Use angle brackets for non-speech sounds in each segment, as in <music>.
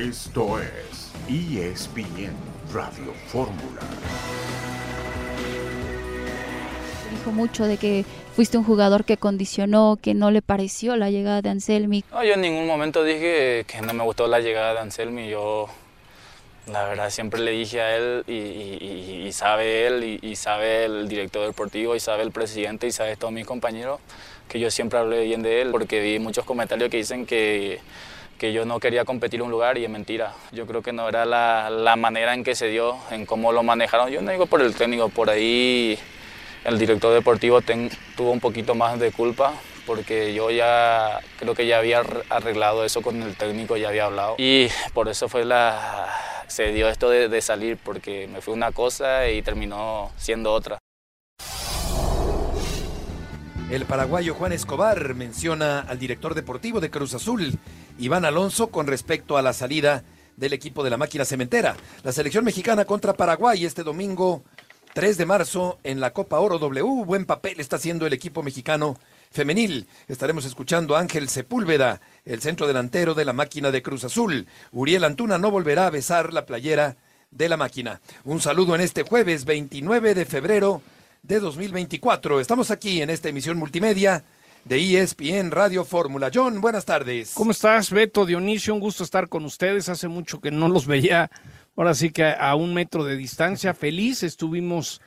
Esto es ESPN Radio Fórmula. Dijo mucho de que fuiste un jugador que condicionó, que no le pareció la llegada de Anselmi. No, yo en ningún momento dije que no me gustó la llegada de Anselmi. Yo, la verdad, siempre le dije a él y, y- y sabe él y, y sabe el director deportivo y sabe el presidente y sabe todos mis compañeros que yo siempre hablé bien de él porque vi muchos comentarios que dicen que, que yo no quería competir un lugar y es mentira. Yo creo que no era la, la manera en que se dio, en cómo lo manejaron. Yo no digo por el técnico, por ahí el director deportivo tuvo un poquito más de culpa porque yo ya creo que ya había ar- arreglado eso con el técnico, ya había hablado. Y por eso fue la se dio esto de salir porque me fue una cosa y terminó siendo otra. El paraguayo Juan Escobar menciona al director deportivo de Cruz Azul, Iván Alonso, con respecto a la salida del equipo de la máquina cementera. La selección mexicana contra Paraguay este domingo 3 de marzo en la Copa Oro W. Buen papel está haciendo el equipo mexicano femenil. Estaremos escuchando a Ángel Sepúlveda, el centro delantero de la máquina de Cruz Azul. Uriel Antuna no volverá a besar la playera de la máquina. Un saludo en este jueves 29 de febrero de 2024. Estamos aquí en esta emisión multimedia de ESPN Radio Fórmula. John, buenas tardes. ¿Cómo estás, Beto Dionisio? Un gusto estar con ustedes. Hace mucho que no los veía. Ahora sí que a un metro de distancia. Feliz. Estuvimos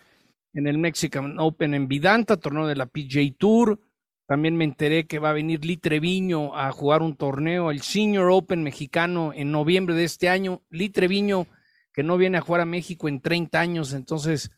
en el Mexican Open en Vidanta, torneo de la PJ Tour. También me enteré que va a venir Lee Treviño a jugar un torneo, el Senior Open mexicano, en noviembre de este año. Lee Treviño, que no viene a jugar a México en 30 años, entonces,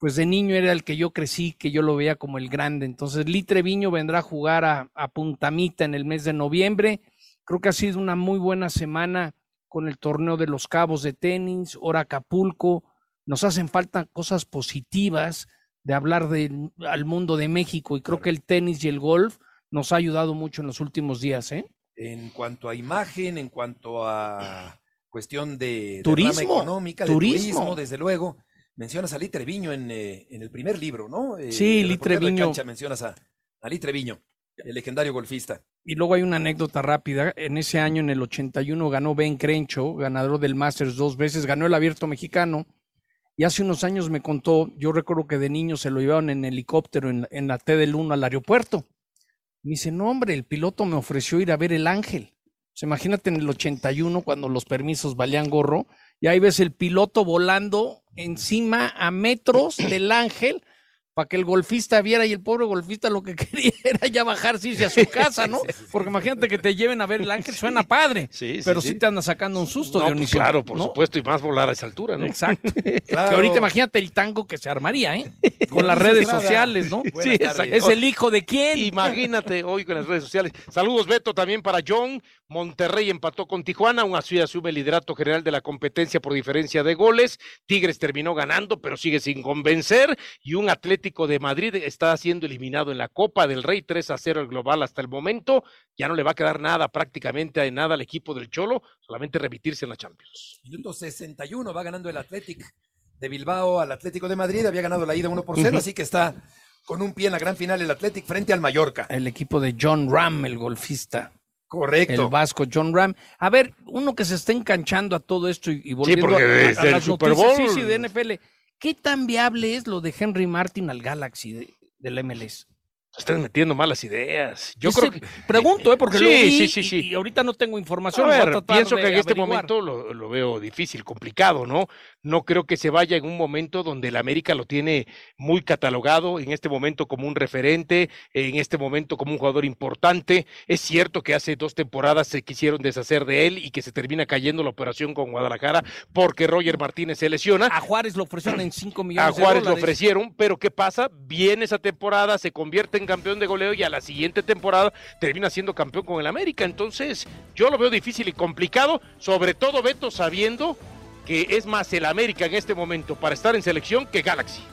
pues de niño era el que yo crecí, que yo lo veía como el grande. Entonces, Lee Treviño vendrá a jugar a, a Puntamita en el mes de noviembre. Creo que ha sido una muy buena semana con el torneo de los cabos de tenis, ahora Acapulco. Nos hacen falta cosas positivas de hablar del al mundo de México y creo que el tenis y el golf nos ha ayudado mucho en los últimos días, ¿eh? En cuanto a imagen, en cuanto a cuestión de, de Turismo, económica, de turismo, desde luego. Mencionas a Lee Treviño en, eh, en el primer libro, ¿no? Eh, Sí, Lee Treviño. cancha, mencionas a, a Lee Treviño, el legendario golfista. Y luego hay una anécdota rápida. En ese año, en el 81, ganó Ben Crencho, ganador del Masters dos veces, ganó el abierto mexicano. Y hace unos años me contó, yo recuerdo que de niño se lo llevaron en helicóptero en, la- en la T del 1 al aeropuerto. Me dice, no, hombre, el piloto me ofreció ir a ver el ángel. O sea, imagínate en el 81, cuando los permisos valían gorro, y ahí ves el piloto volando encima a metros <clears throat> del ángel para que el golfista viera y el pobre golfista lo que <laughs> quería era ya bajarse y irse a su <laughs> casa, ¿no? Porque imagínate que te lleven a ver el ángel, suena padre, Sí, sí, pero sí, sí. te anda sacando un susto, No, pues Dionisio, claro, por ¿no? supuesto, y más volar a esa altura, ¿no? Exacto. Claro. <laughs> Que ahorita imagínate el tango que se armaría, ¿eh? Con las redes sociales, ¿no? Buenas Sí, tardes. Es el hijo de quién. Imagínate hoy con las redes sociales. Saludos, Beto, también para John. Monterrey empató con Tijuana, aún así asume el liderato general de la competencia por diferencia de goles. Tigres terminó ganando, pero sigue sin convencer. Y un Atlético de Madrid está siendo eliminado en la Copa del Rey 3 a 0 el global hasta el momento. Ya no le va a quedar nada, prácticamente a nada al equipo del Cholo, solamente remitirse en la Champions. Minuto 61 va ganando el Athletic de Bilbao al Atlético de Madrid. Había ganado la ida 1 por 0, así que está con un pie en la gran final el Athletic frente al Mallorca. El equipo de John Ram, el golfista. Correcto. El vasco John Ram. A ver, uno que se está encanchando a todo esto y, y volviendo porque a- a, desde el las Super noticias, Bowl- sí, sí, de NFL. ¿Qué tan viable es lo de Henry Martin al Galaxy de- del MLS? Están metiendo malas ideas. Yo Ese- creo que Pregunto, ¿eh? Porque Sí, lo vi sí, sí, sí. Y, ahorita no tengo información. A ver, pienso que en este averiguar. momento lo, lo veo difícil, complicado, ¿no? No creo que se vaya en un momento donde el América lo tiene muy catalogado, en este momento como un referente, en este momento como un jugador importante. Es cierto que hace dos temporadas se quisieron deshacer de él y que se termina cayendo la operación con Guadalajara porque Roger Martínez se lesiona. A Juárez lo ofrecieron en 5 A millones de Juárez lo ofrecieron, pero ¿qué pasa? Viene esa temporada, se convierte en campeón de goleo y a la siguiente temporada termina siendo campeón con el América. Entonces, yo lo veo difícil y complicado, sobre todo Beto sabiendo que es más el América en este momento para estar en selección que Galaxy.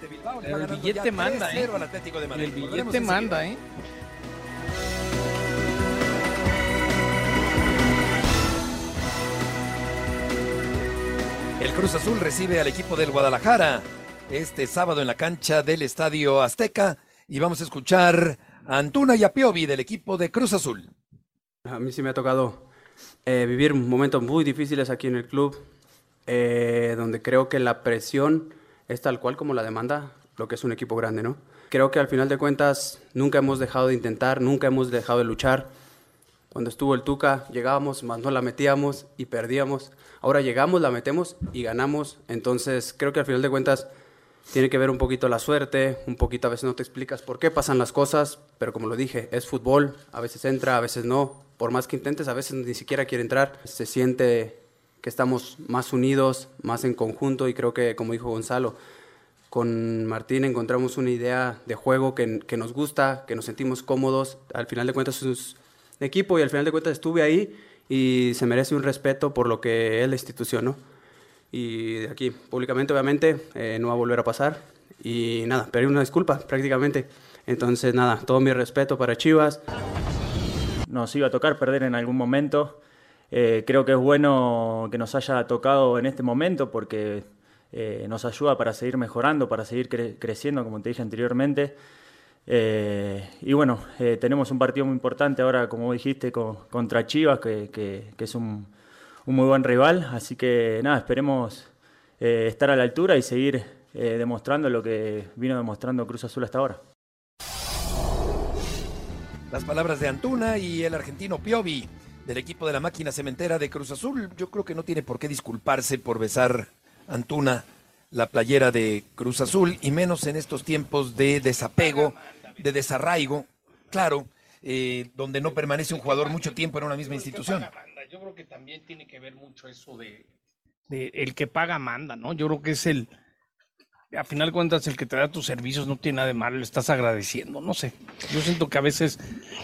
De Bilbao va el billete manda, 3-0 ¿eh? al Atlético de Madrid. El billete manda, ¿eh? El Cruz Azul recibe al equipo del Guadalajara este sábado en la cancha del Estadio Azteca y vamos a escuchar a Antuna y a Piovi del equipo de Cruz Azul. A mí sí me ha tocado eh, vivir momentos muy difíciles aquí en el club, eh, donde creo que la presión es tal cual como la demanda lo que es un equipo grande, ¿no? Creo que al final de cuentas nunca hemos dejado de intentar, nunca hemos dejado de luchar. Cuando estuvo el Tuca, llegábamos, más no la metíamos y perdíamos. Ahora llegamos, la metemos y ganamos. Entonces creo que al final de cuentas tiene que ver un poquito la suerte, un poquito a veces no te explicas por qué pasan las cosas, pero como lo dije, es fútbol, a veces entra, a veces no. Por más que intentes, a veces ni siquiera quiere entrar. Se siente que estamos más unidos, más en conjunto y creo que, como dijo Gonzalo, con Martín encontramos una idea de juego que, que nos gusta, que nos sentimos cómodos. Al final de cuentas es un equipo y al final de cuentas estuve ahí y se merece un respeto por lo que es la institución, ¿no? Y de aquí, públicamente, obviamente, eh, no va a volver a pasar. Y nada, pedí una disculpa prácticamente. Entonces, nada, todo mi respeto para Chivas. Nos iba a tocar perder en algún momento. Eh, creo que es bueno que nos haya tocado en este momento porque eh, nos ayuda para seguir mejorando, para seguir cre creciendo, como te dije anteriormente. Eh, y bueno, tenemos un partido muy importante ahora, como dijiste, con, contra Chivas, que, es un, un, muy buen rival. Así que nada, esperemos estar a la altura y seguir demostrando lo que vino demostrando Cruz Azul hasta ahora. Las palabras de Antuna y el argentino Piovi del equipo de la máquina cementera de Cruz Azul. Yo creo que no tiene por qué disculparse por besar Antuna la playera de Cruz Azul y menos en estos tiempos de desapego, de desarraigo, claro, eh, donde no permanece un jugador mucho tiempo en una misma institución. Yo creo que también tiene que ver mucho eso de, de el que paga manda, ¿no? Yo creo que es el, a final de cuentas, el que te da tus servicios no tiene nada de malo, le estás agradeciendo, no sé. Yo siento que a veces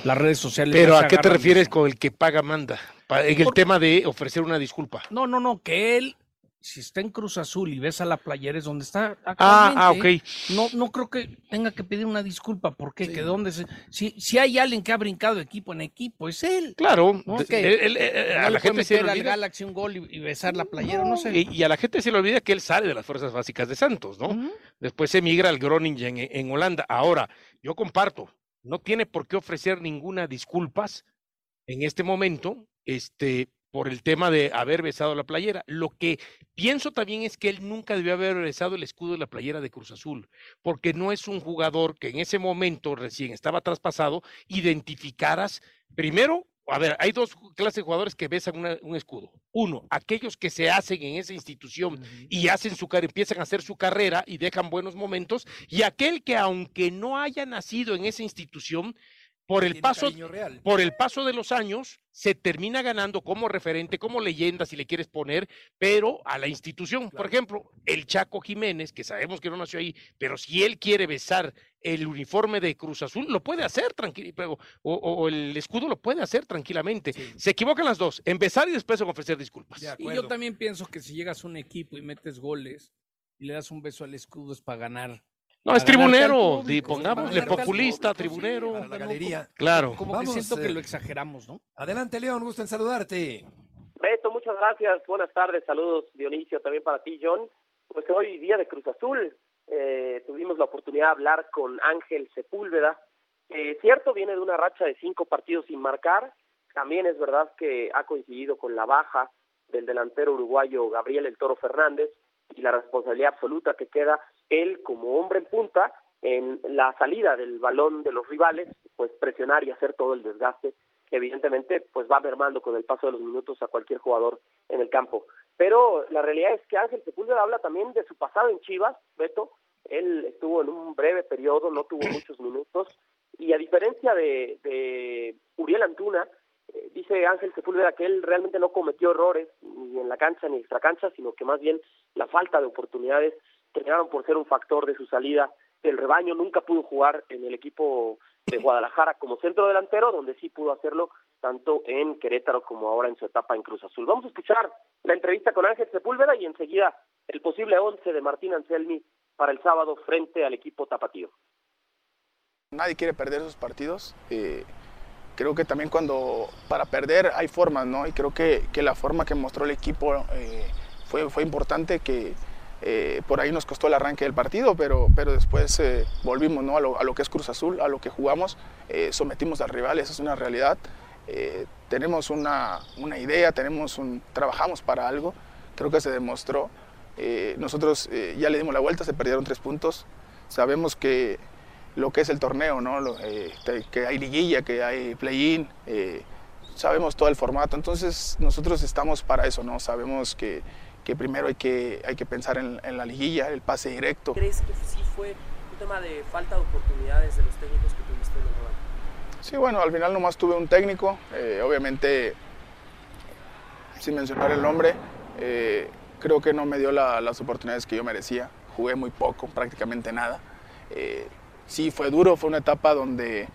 las redes sociales... Pero ¿a qué te refieres con el que paga manda? En el tema de ofrecer una disculpa. No, no, no, que él si está en Cruz Azul y ves a la playera es donde está actualmente. Ah, ah, ok. No, no creo que tenga que pedir una disculpa. ¿Por qué? Sí. ¿Que dónde se... si, si hay alguien que ha brincado equipo en equipo, es él. Claro. ¿no? Que él, él, a la gente se le olvida. al Galaxy un gol y, y besar la playera, no, no sé. Y, y, a la gente se le olvida que él sale de las fuerzas básicas de Santos, ¿no? Uh -huh. Después emigra al Groningen en, en Holanda. Ahora, yo comparto, no tiene por qué ofrecer ninguna disculpas en este momento, este, por el tema de haber besado la playera. Lo que pienso también es que él nunca debió haber besado el escudo de la playera de Cruz Azul, porque no es un jugador que en ese momento recién estaba traspasado, identificaras primero. A ver, hay dos clases de jugadores que besan una, un escudo. Uno, aquellos que se hacen en esa institución uh -huh. y hacen su empiezan a hacer su carrera y dejan buenos momentos, y aquel que aunque no haya nacido en esa institución, por el paso por el paso de los años se termina ganando como referente, como leyenda si le quieres poner, pero a la institución. Claro. Por ejemplo, el Chaco Jiménez, que sabemos que no nació ahí, pero si él quiere besar el uniforme de Cruz Azul, lo puede hacer tranquilo, o, o, el escudo lo puede hacer tranquilamente. Sí. Se equivocan las dos, en besar y después en ofrecer disculpas. De y yo también pienso que si llegas a un equipo y metes goles y le das un beso al escudo es para ganar no, es tribunero, pongámosle populista, tribunero. Para la galería. Claro. Como Vamos, que siento eh, que lo exageramos, ¿no? Adelante, León, gusto en saludarte. Beto, muchas gracias. Buenas tardes, saludos, Dionisio, también para ti, John. Pues hoy, día de Cruz Azul, eh, tuvimos la oportunidad de hablar con Ángel Sepúlveda. Eh, cierto, viene de una racha de cinco partidos sin marcar. También es verdad que ha coincidido con la baja del delantero uruguayo Gabriel El Toro Fernández y la responsabilidad absoluta que queda él como hombre en punta en la salida del balón de los rivales, pues presionar y hacer todo el desgaste que evidentemente pues va mermando con el paso de los minutos a cualquier jugador en el campo. Pero la realidad es que Ángel Sepúlveda habla también de su pasado en Chivas, Beto, él estuvo en un breve periodo, no tuvo muchos minutos, y a diferencia de, de Uriel Antuna, eh, dice Ángel Sepúlveda que él realmente no cometió errores ni en la cancha ni extra cancha, sino que más bien la falta de oportunidades terminaron por ser un factor de su salida del rebaño. Nunca pudo jugar en el equipo de Guadalajara como centro delantero, donde sí pudo hacerlo tanto en Querétaro como ahora en su etapa en Cruz Azul. Vamos a escuchar la entrevista con Ángel Sepúlveda y enseguida el posible once de Martín Anselmi para el sábado frente al equipo tapatío. Nadie quiere perder esos partidos. Eh, creo que también cuando para perder hay formas, ¿no? Y creo que, la forma que mostró el equipo eh, fue importante que eh, por ahí nos costó el arranque del partido, pero, pero después eh, volvimos ¿no? a, lo, a, lo, que es Cruz Azul, a lo que jugamos, eh, sometimos al rival, esa es una realidad. eh, tenemos una, una, idea, tenemos un, trabajamos para algo, creo que se demostró. Eh, nosotros eh, ya le dimos la vuelta, se perdieron tres puntos, sabemos que lo que es el torneo, ¿no? que hay liguilla, que hay play-in, sabemos todo el formato, entonces nosotros estamos para eso, ¿no? sabemos que, que primero hay que, hay que pensar en, en, la liguilla, el pase directo. ¿Crees que sí fue un tema de falta de oportunidades de los técnicos que tuviste en el Sí, bueno, al final nomás tuve un técnico, eh, obviamente, sin mencionar el nombre, eh, creo que no me dio la, las oportunidades que yo merecía. Jugué muy poco, prácticamente nada. Eh, sí, fue duro, fue una etapa donde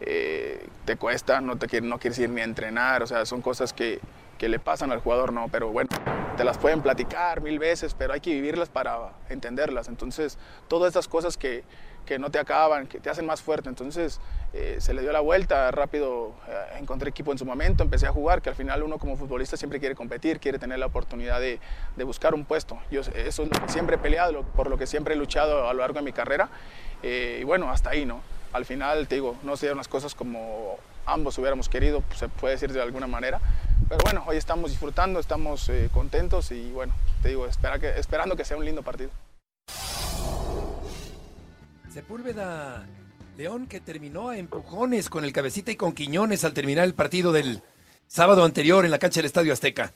te cuesta, no, te, no quieres ir ni a entrenar, o sea, son cosas que, que le pasan al jugador, no, pero bueno, te las pueden platicar mil veces, pero hay que vivirlas para entenderlas. Entonces, todas estas cosas que, que no te acaban, que te hacen más fuerte. Entonces eh, se le dio la vuelta, rápido eh, encontré equipo en su momento, empecé a jugar, que al final uno como futbolista siempre quiere competir, quiere tener la oportunidad de, de buscar un puesto. Yo, eso siempre he peleado, por lo que siempre he luchado a lo largo de mi carrera. Eh, y bueno, hasta ahí, ¿no? Al final, te digo, no se dieron las cosas como ambos hubiéramos querido, pues, se puede decir de alguna manera. Pero bueno, hoy estamos disfrutando, estamos contentos y bueno, te digo, espera que, esperando que sea un lindo partido. Sepúlveda León que terminó a empujones con el cabecita y con Quiñones al terminar el partido del sábado anterior en la cancha del Estadio Azteca.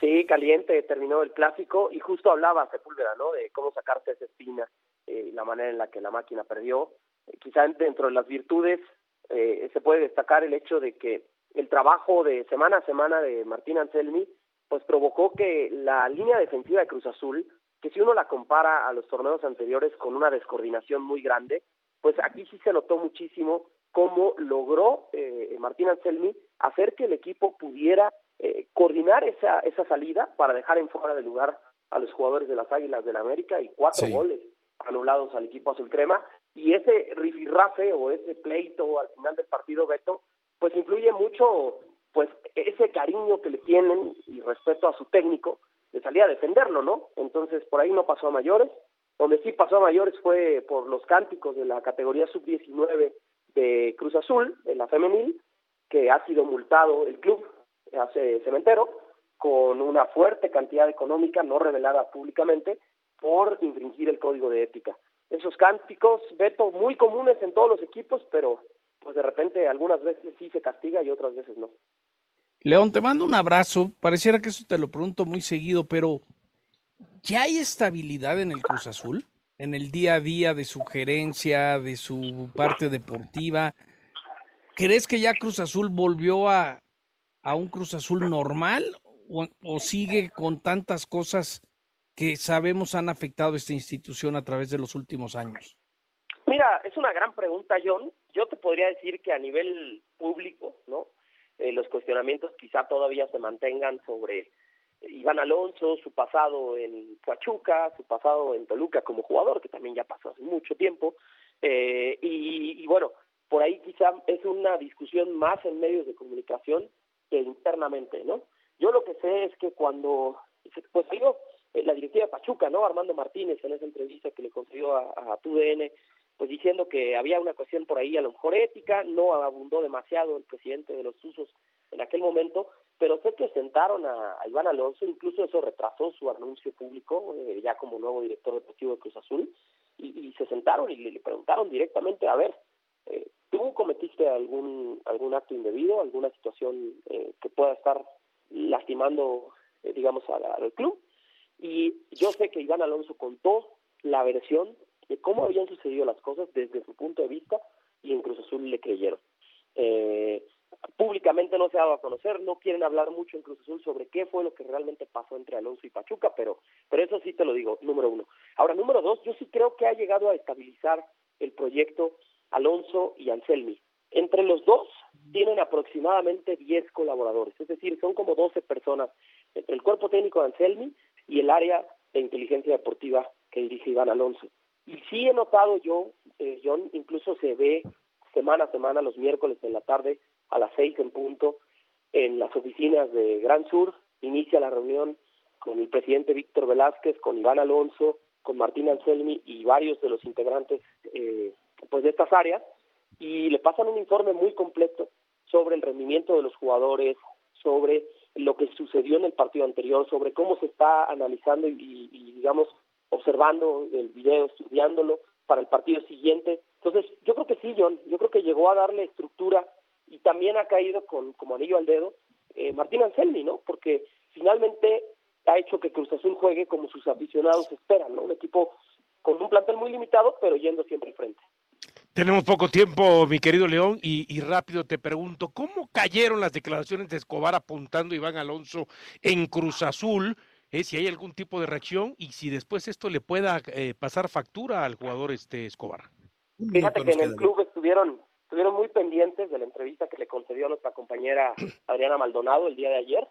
Sí, caliente terminó el clásico y justo hablaba Sepúlveda, ¿no? De cómo sacarse esa espina eh, la manera en la que la máquina perdió. Eh, quizá dentro de las virtudes eh, se puede destacar el hecho de que el trabajo de semana a semana de Martín Anselmi pues provocó que la línea defensiva de Cruz Azul que si uno la compara a los torneos anteriores con una descoordinación muy grande, pues aquí sí se notó muchísimo cómo logró eh, Martín Anselmi hacer que el equipo pudiera eh, coordinar esa, esa salida para dejar en fuera de lugar a los jugadores de las Águilas del la América y cuatro goles anulados al equipo azul crema y ese rifirrafe o ese pleito al final del partido Beto pues influye mucho pues ese cariño que le tienen y respeto a su técnico de salir a defenderlo, ¿no? Entonces por ahí no pasó a mayores. Donde sí pasó a mayores fue por los cánticos de la categoría sub-19 de Cruz Azul, de la femenil, que ha sido multado el club hace cementero con una fuerte cantidad económica no revelada públicamente por infringir el código de ética. Esos cánticos, Beto, muy comunes en todos los equipos, pero pues de repente algunas veces sí se castiga y otras veces no. León, te mando un abrazo. Pareciera que eso te lo pregunto muy seguido, pero ¿ya hay estabilidad en el Cruz Azul? En el día a día de su gerencia, de su parte deportiva. ¿Crees que ya Cruz Azul volvió a, a un Cruz Azul normal o, o, sigue con tantas cosas que sabemos han afectado a esta institución a través de los últimos años? Mira, es una gran pregunta, John. Yo te podría decir que a nivel público, ¿no? Eh, los cuestionamientos quizá todavía se mantengan sobre Iván Alonso, su pasado en Pachuca, su pasado en Toluca como jugador, que también ya pasó hace mucho tiempo, eh, y, bueno, por ahí quizá es una discusión más en medios de comunicación que internamente, ¿no? Yo lo que sé es que cuando, pues digo, eh, la directiva de Pachuca, ¿no? Armando Martínez en esa entrevista que le concedió a, a TUDN, pues diciendo que había una cuestión por ahí a lo mejor ética, no abundó demasiado el presidente de los usos en aquel momento, pero sé que sentaron a, Iván Alonso, incluso eso retrasó su anuncio público, eh, ya como nuevo director deportivo de Cruz Azul, y, se sentaron y le, preguntaron directamente, a ver, eh, ¿tú cometiste algún algún acto indebido, alguna situación eh, que pueda estar lastimando, digamos, al club? Y yo sé que Iván Alonso contó la versión de cómo habían sucedido las cosas desde su punto de vista y en Cruz Azul le creyeron. Eh, públicamente no se ha dado a conocer, no quieren hablar mucho en Cruz Azul sobre qué fue lo que realmente pasó entre Alonso y Pachuca, pero, pero eso sí te lo digo, número uno. Ahora, número dos, yo sí creo que ha llegado a estabilizar el proyecto Alonso y Anselmi. Entre los dos tienen aproximadamente 10 colaboradores, es decir, son como 12 personas entre el cuerpo técnico de Anselmi y el área de inteligencia deportiva que dirige Iván Alonso. Y sí he notado yo, eh, John, incluso se ve semana a semana, los miércoles en la tarde, a las seis en punto, en las oficinas de Gran Sur, inicia la reunión con el presidente Víctor Velázquez, con Iván Alonso, con Martín Anselmi y varios de los integrantes eh, pues de estas áreas, y le pasan un informe muy completo sobre el rendimiento de los jugadores, sobre lo que sucedió en el partido anterior, sobre cómo se está analizando y, y, digamos, observando el video, estudiándolo para el partido siguiente. Entonces, yo creo que sí, John, yo creo que llegó a darle estructura y también ha caído con como anillo al dedo eh, Martín Anselmi, ¿no? Porque finalmente ha hecho que Cruz Azul juegue como sus aficionados esperan, ¿no? Un equipo con un plantel muy limitado, pero yendo siempre al frente. Tenemos poco tiempo, mi querido León, y, y, rápido te pregunto, ¿cómo cayeron las declaraciones de Escobar apuntando a Iván Alonso en Cruz Azul? Eh, si hay algún tipo de reacción y si después esto le pueda eh, pasar factura al jugador este Escobar. Fíjate que en el club estuvieron, estuvieron muy pendientes de la entrevista que le concedió a nuestra compañera <clears throat> Adriana Maldonado el día de ayer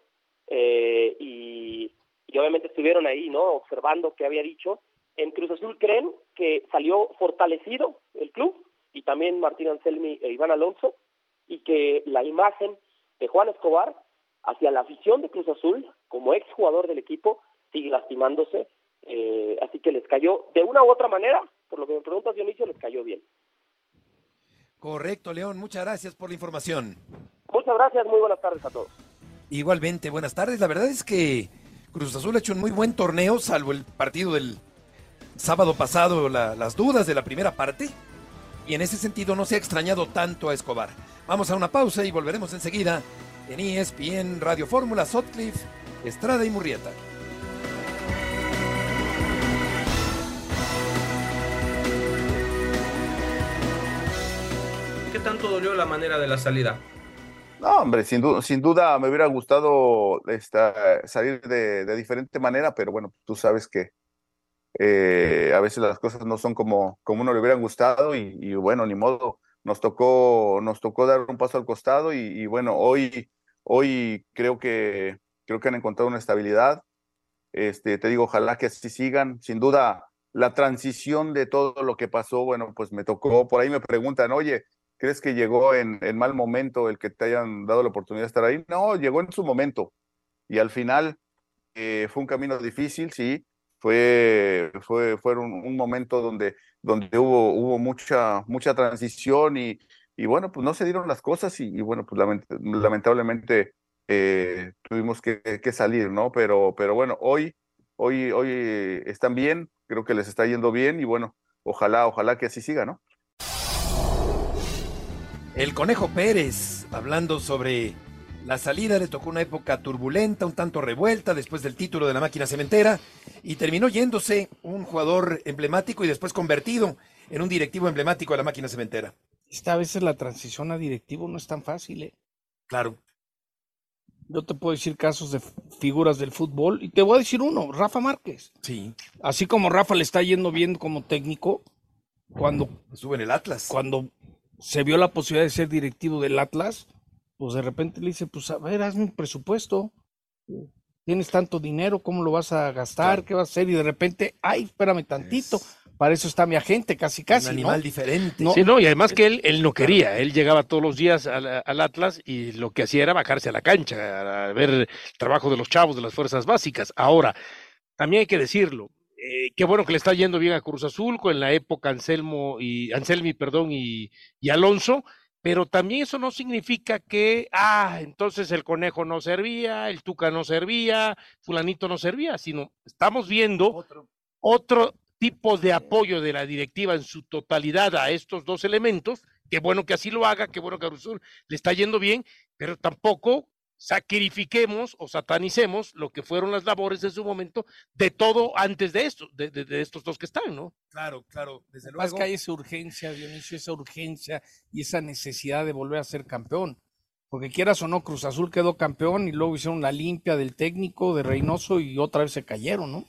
eh, y, y obviamente estuvieron ahí, ¿no? Observando qué había dicho. En Cruz Azul creen que salió fortalecido el club y también Martín Anselmi e Iván Alonso, y que la imagen de Juan Escobar hacia la afición de Cruz Azul, como ex jugador del equipo, sigue lastimándose, eh, así que les cayó de una u otra manera, por lo que me preguntas Dionisio, les cayó bien. Correcto, León, muchas gracias por la información. Muchas gracias, muy buenas tardes a todos. Igualmente, buenas tardes. La verdad es que Cruz Azul ha hecho un muy buen torneo, salvo el partido del sábado pasado, la, las dudas de la primera parte y en ese sentido no se ha extrañado tanto a Escobar. Vamos a una pausa y volveremos enseguida en ESPN Radio Fórmula, Sotcliffe, Estrada y Murrieta. ¿Qué tanto dolió la manera de la salida? No, hombre, sin, du sin duda me hubiera gustado esta, salir de, de diferente manera, pero bueno, tú sabes que eh, a veces las cosas no son como, como uno le hubieran gustado y, y, bueno, ni modo, nos tocó, nos tocó dar un paso al costado y, y, bueno, hoy, hoy creo que, creo que han encontrado una estabilidad. Este, te digo, ojalá que así sigan. Sin duda, la transición de todo lo que pasó, bueno, pues me tocó, por ahí me preguntan, oye, ¿crees que llegó en, en mal momento el que te hayan dado la oportunidad de estar ahí? No, llegó en su momento. Y al final eh, fue un camino difícil, sí, fue, fue, fue un, un, momento donde, donde hubo, hubo mucha, mucha transición y, y bueno, pues no se dieron las cosas y, y bueno, pues lament, lamentablemente eh, tuvimos que, que, salir, ¿no? Pero, pero bueno, hoy, hoy, hoy están bien, creo que les está yendo bien y bueno, ojalá, ojalá que así siga, ¿no? El Conejo Pérez, hablando sobre la salida le tocó una época turbulenta, un tanto revuelta después del título de la máquina cementera y terminó yéndose un jugador emblemático y después convertido en un directivo emblemático de la máquina cementera. Esta vez la transición a directivo no es tan fácil, ¿eh? Claro. Yo te puedo decir casos de figuras del fútbol y te voy a decir uno, Rafa Márquez. Sí. Así como Rafa le está yendo bien como técnico, cuando estuvo en el Atlas. Cuando se vio la posibilidad de ser directivo del Atlas, pues de repente le dice, pues a ver, hazme un presupuesto, tienes tanto dinero, ¿cómo lo vas a gastar? Claro. ¿Qué vas a hacer? Y de repente, ay, espérame tantito, es... para eso está mi agente, casi casi. Un animal ¿no? diferente. No, sí, no, y además que él, él no quería, él llegaba todos los días al, al, Atlas y lo que hacía era bajarse a la cancha, a ver el trabajo de los chavos de las fuerzas básicas. Ahora, también hay que decirlo, eh, qué bueno que le está yendo bien a Cruz Azul con la época Anselmo y Anselmi, perdón, y, y Alonso, pero también eso no significa que, ah, entonces el conejo no servía, el tuca no servía, fulanito no servía, sino estamos viendo otro, otro tipo de apoyo de la directiva en su totalidad a estos dos elementos, qué bueno que así lo haga, qué bueno que a Cruzul le está yendo bien, pero tampoco sacrifiquemos o satanicemos lo que fueron las labores en su momento de todo antes de esto, de, de, de estos dos que están, ¿no? Claro, claro, desde luego. Más que hay esa urgencia, Dionisio, esa urgencia y esa necesidad de volver a ser campeón. Porque quieras o no, Cruz Azul quedó campeón y luego hicieron la limpia del técnico de Reynoso y otra vez se cayeron, ¿no?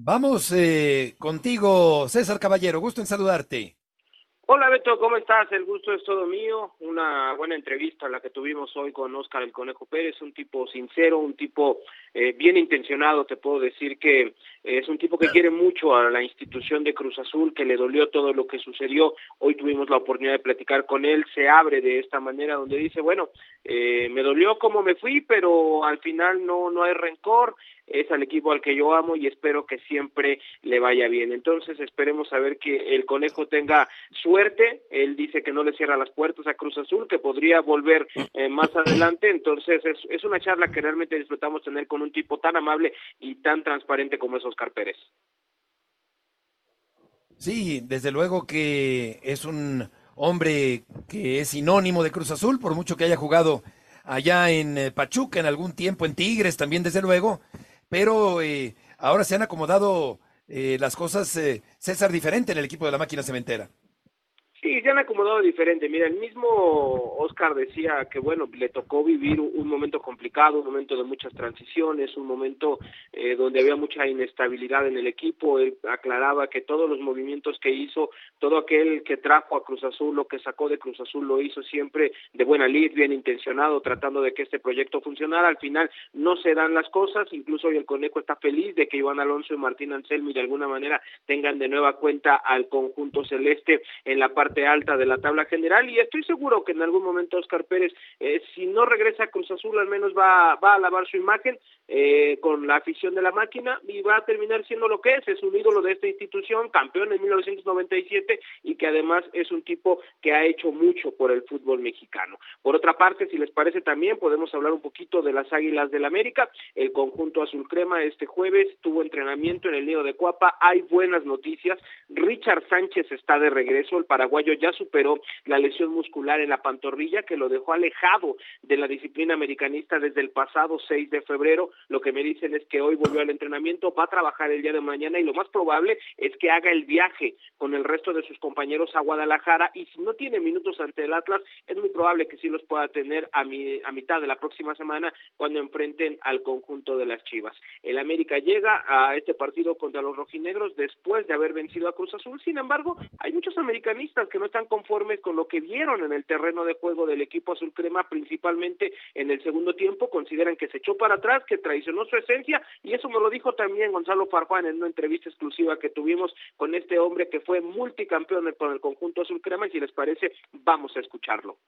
Vamos eh, contigo, César Caballero, gusto en saludarte. Hola Beto, ¿cómo estás? El gusto es todo mío. Una buena entrevista la que tuvimos hoy con Oscar el Conejo Pérez, un tipo sincero, un tipo eh, bien intencionado. Te puedo decir que eh, es un tipo que quiere mucho a la institución de Cruz Azul, que le dolió todo lo que sucedió. Hoy tuvimos la oportunidad de platicar con él. Se abre de esta manera donde dice, bueno, eh, me dolió como me fui, pero al final no, no hay rencor. es al equipo al que yo amo y espero que siempre le vaya bien. Entonces esperemos a ver que el conejo tenga suerte. Él dice que no le cierra las puertas a Cruz Azul, que podría volver eh, más adelante. Entonces es, es una charla que realmente disfrutamos tener con un tipo tan amable y tan transparente como es Oscar Pérez. Sí, desde luego que es un hombre que es sinónimo de Cruz Azul, por mucho que haya jugado allá en eh, Pachuca en algún tiempo, en Tigres también, desde luego, pero eh, ahora se han acomodado eh, las cosas, César, diferente en el equipo de la máquina cementera. Sí, se han acomodado diferente. Mira, el mismo Oscar decía que, bueno, le tocó vivir un momento complicado, un momento de muchas transiciones, un momento eh, donde había mucha inestabilidad en el equipo. Él aclaraba que todos los movimientos que hizo, todo aquel que trajo a Cruz Azul, lo que sacó de Cruz Azul, lo hizo siempre de buena lid, bien intencionado, tratando de que este proyecto funcionara. Al final no se dan las cosas, incluso hoy el Conejo está feliz de que Iván Alonso y Martín Anselmi de alguna manera tengan de nueva cuenta al conjunto celeste en la parte alta de la tabla general y estoy seguro que en algún momento Oscar Pérez, eh, si no regresa a Cruz Azul, al menos va, va a lavar su imagen eh, con la afición de la máquina y va a terminar siendo lo que es, es un ídolo de esta institución, campeón en 1997 y que además es un tipo que ha hecho mucho por el fútbol mexicano. Por otra parte, si les parece también, podemos hablar un poquito de las Águilas del América, el conjunto azul crema este jueves tuvo entrenamiento en el Nido de Cuapa, hay buenas noticias, Richard Sánchez está de regreso, el Ya superó la lesión muscular en la pantorrilla que lo dejó alejado de la disciplina americanista desde el pasado 6 de febrero. Lo que me dicen es que hoy volvió al entrenamiento, va a trabajar el día de mañana y lo más probable es que haga el viaje con el resto de sus compañeros a Guadalajara y si no tiene minutos ante el Atlas, es muy probable que sí los pueda tener a, mi, a mitad de la próxima semana cuando enfrenten al conjunto de las Chivas. El América llega a este partido contra los rojinegros después de haber vencido a Cruz Azul, sin embargo, hay muchos americanistas que no están conformes con lo que vieron en el terreno de juego del equipo azul crema, principalmente en el segundo tiempo, consideran que se echó para atrás, que traicionó su esencia, y eso me lo dijo también Gonzalo Farfán en una entrevista exclusiva que tuvimos con este hombre que fue multicampeón con el conjunto azul crema, y si les parece, vamos a escucharlo.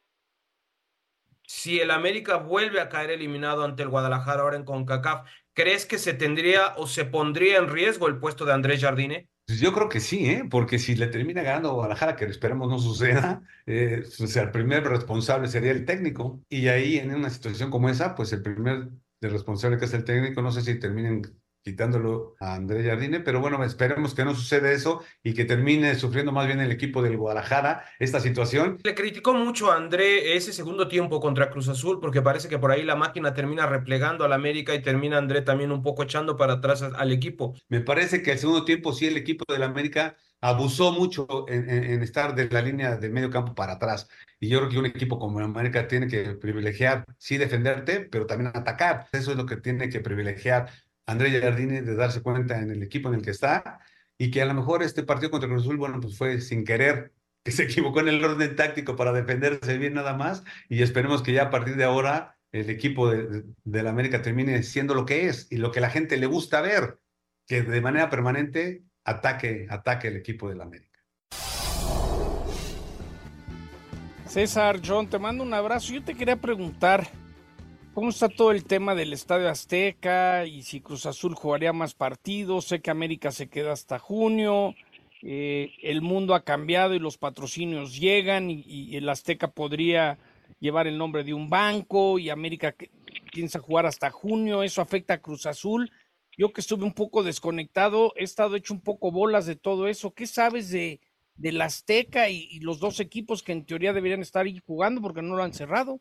Si el América vuelve a caer eliminado ante el Guadalajara ahora en CONCACAF, ¿crees que se tendría o se pondría en riesgo el puesto de Andrés Jardine? Pues yo creo que sí, ¿eh? porque si le termina ganando Guadalajara, que esperemos no suceda, <laughs> eh, o sea, el primer responsable sería el técnico. Y ahí, en una situación como esa, pues el primer responsable que es el técnico, no sé si terminen quitándolo a André Jardine, pero bueno, esperemos que no suceda eso y que termine sufriendo más bien el equipo del Guadalajara esta situación. Le criticó mucho a André ese segundo tiempo contra Cruz Azul porque parece que por ahí la máquina termina replegando al América y termina André también un poco echando para atrás al equipo. Me parece que el segundo tiempo sí el equipo del América abusó mucho en, en, estar de la línea de medio campo para atrás. Y yo creo que un equipo como el América tiene que privilegiar, sí, defenderte, pero también atacar. Eso es lo que tiene que privilegiar André Jardine de darse cuenta en el equipo en el que está y que a lo mejor este partido contra Cruz Azul, bueno, pues fue sin querer, <laughs> que se equivocó en el orden táctico para defenderse bien nada más y esperemos que ya a partir de ahora el equipo de, la América termine siendo lo que es y lo que la gente le gusta ver, que de manera permanente ataque, ataque el equipo de la América. César, John, te mando un abrazo. Yo te quería preguntar, ¿Cómo está todo el tema del Estadio Azteca y si Cruz Azul jugaría más partidos? Sé que América se queda hasta junio. Eh, el mundo ha cambiado y los patrocinios llegan y, el Azteca podría llevar el nombre de un banco y América piensa jugar hasta junio. Eso afecta a Cruz Azul. Yo que estuve un poco desconectado, he estado hecho un poco bolas de todo eso. ¿Qué sabes de del Azteca y, y los dos equipos que en teoría deberían estar ahí jugando porque no lo han cerrado?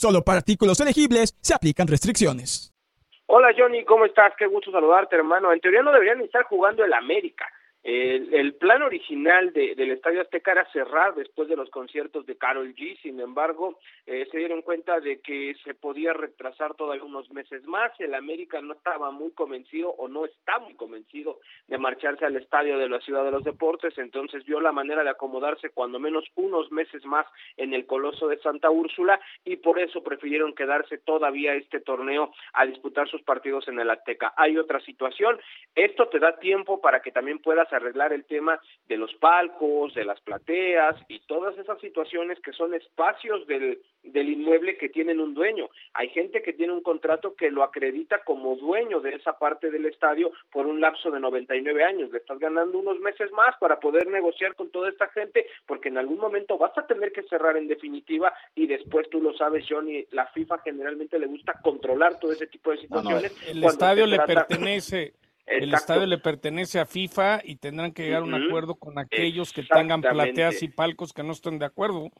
Solo para artículos elegibles se aplican restricciones. Hola Johnny, ¿cómo estás? Qué gusto saludarte, hermano. En teoría no deberían estar jugando el América. El, plan original de, del Estadio Azteca era cerrar después de los conciertos de Carol G, sin embargo, eh, se dieron cuenta de que se podía retrasar todavía unos meses más. El América no estaba muy convencido o no está muy convencido de marcharse al Estadio de la Ciudad de los Deportes, entonces vio la manera de acomodarse cuando menos unos meses más en el Coloso de Santa Úrsula y por eso prefirieron quedarse todavía este torneo a disputar sus partidos en el Azteca. Hay otra situación, esto te da tiempo para que también puedas arreglar el tema de los palcos, de las plateas y todas esas situaciones que son espacios del, del inmueble que tienen un dueño. Hay gente que tiene un contrato que lo acredita como dueño de esa parte del estadio por un lapso de 99 años. Le estás ganando unos meses más para poder negociar con toda esta gente porque en algún momento vas a tener que cerrar en definitiva y después tú lo sabes, Johnny, la FIFA generalmente le gusta controlar todo ese tipo de situaciones. No, no, el estadio le pertenece el estadio le pertenece a FIFA y tendrán que llegar a un acuerdo con aquellos que tengan plateas y palcos que no estén de acuerdo.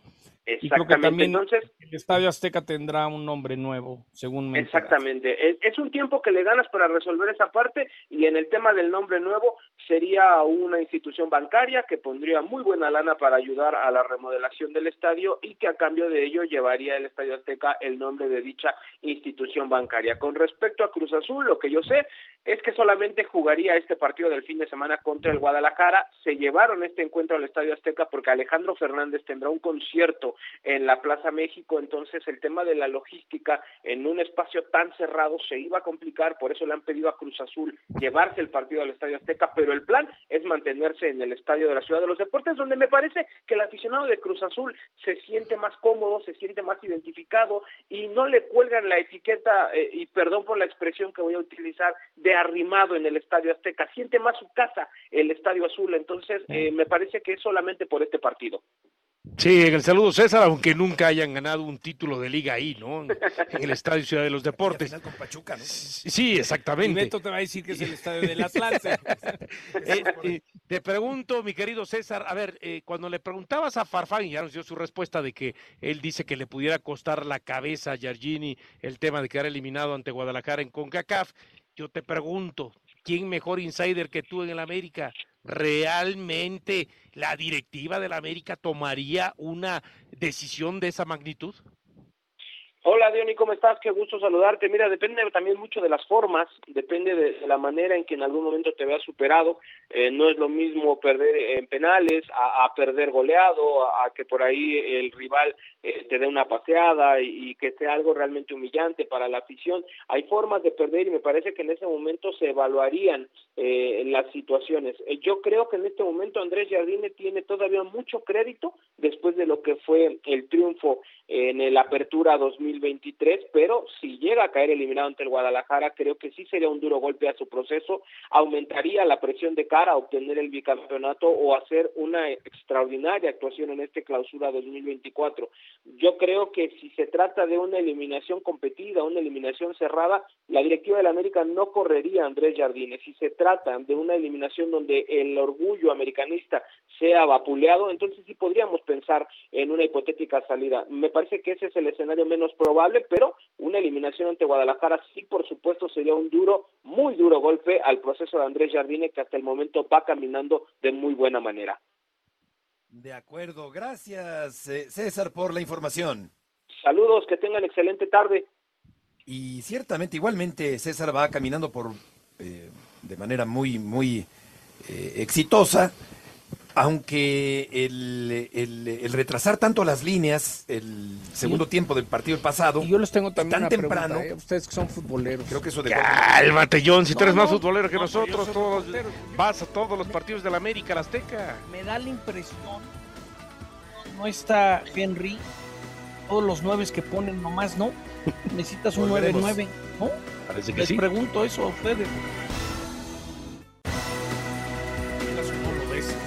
Y creo que también Entonces, el Estadio Azteca tendrá un nombre nuevo, según me Exactamente. Es, es, un tiempo que le ganas para resolver esa parte y en el tema del nombre nuevo sería una institución bancaria que pondría muy buena lana para ayudar a la remodelación del estadio y que a cambio de ello llevaría el Estadio Azteca el nombre de dicha institución bancaria. Con respecto a Cruz Azul, lo que yo sé es que solamente jugaría este partido del fin de semana contra el Guadalajara. Se llevaron este encuentro al Estadio Azteca porque Alejandro Fernández tendrá un concierto en la Plaza México, entonces el tema de la logística en un espacio tan cerrado se iba a complicar, por eso le han pedido a Cruz Azul llevarse el partido al Estadio Azteca, pero el plan es mantenerse en el Estadio de la Ciudad de los Deportes, donde me parece que el aficionado de Cruz Azul se siente más cómodo, se siente más identificado y no le cuelgan la etiqueta, eh, y perdón por la expresión que voy a utilizar, de arrimado en el Estadio Azteca, siente más su casa el Estadio Azul, entonces eh, me parece que es solamente por este partido. Sí, en el saludo César, aunque nunca hayan ganado un título de liga ahí, ¿no? En el Estadio Ciudad de los <laughs> Deportes. Con Pachuca, ¿no? Sí, exactamente. Y Beto te va a decir que es el Estadio del Atlante. <laughs> eh, eh, te pregunto, mi querido César, a ver, eh, cuando le preguntabas a Farfán, y ya nos dio su respuesta de que él dice que le pudiera costar la cabeza a Giorgini el tema de quedar eliminado ante Guadalajara en CONCACAF, yo te pregunto, ¿quién mejor insider que tú en el América? ¿Realmente la directiva del América tomaría una decisión de esa magnitud? Hola Diony, ¿cómo estás? Qué gusto saludarte. Mira, depende también mucho de las formas, depende de, la manera en que en algún momento te veas superado. Eh, no es lo mismo perder en penales a, a perder goleado, a, que por ahí el rival eh, te dé una paseada y, y, que sea algo realmente humillante para la afición. Hay formas de perder y me parece que en ese momento se evaluarían eh, las situaciones. Eh, yo creo que en este momento Andrés Jardine tiene todavía mucho crédito después de lo que fue el triunfo en el Apertura 2023, pero si llega a caer eliminado ante el Guadalajara, creo que sí sería un duro golpe a su proceso, aumentaría la presión de cara a obtener el bicampeonato o hacer una extraordinaria actuación en este clausura 2024. Yo creo que si se trata de una eliminación competida, una eliminación cerrada, la directiva de la América no correría Andrés Jardine. Si se trata de una eliminación donde el orgullo americanista sea vapuleado, entonces sí podríamos pensar en una hipotética salida. Me parece que ese es el escenario menos probable, pero una eliminación ante Guadalajara sí, por supuesto, sería un duro, muy duro golpe al proceso de Andrés Jardine, que hasta el momento va caminando de muy buena manera. De acuerdo, gracias eh, César por la información. Saludos, que tengan excelente tarde. Y ciertamente, igualmente, César va caminando por eh, de manera muy, muy eh, exitosa aunque el, el, el, retrasar tanto las líneas, el segundo sí. tiempo del partido pasado, y yo les tengo también tan una temprano, pregunta, ¿eh? ustedes que son futboleros. Creo que eso de Cálmate, John, si No, tú eres no, más futbolero que no, nosotros, todos vas a todos los partidos de la América, la Azteca. Me da la impresión, no está Henry, todos los nueve que ponen nomás, ¿no? <laughs> Necesitas un Volveremos. 9-9, ¿no? Parece que Les sí. pregunto eso a ustedes.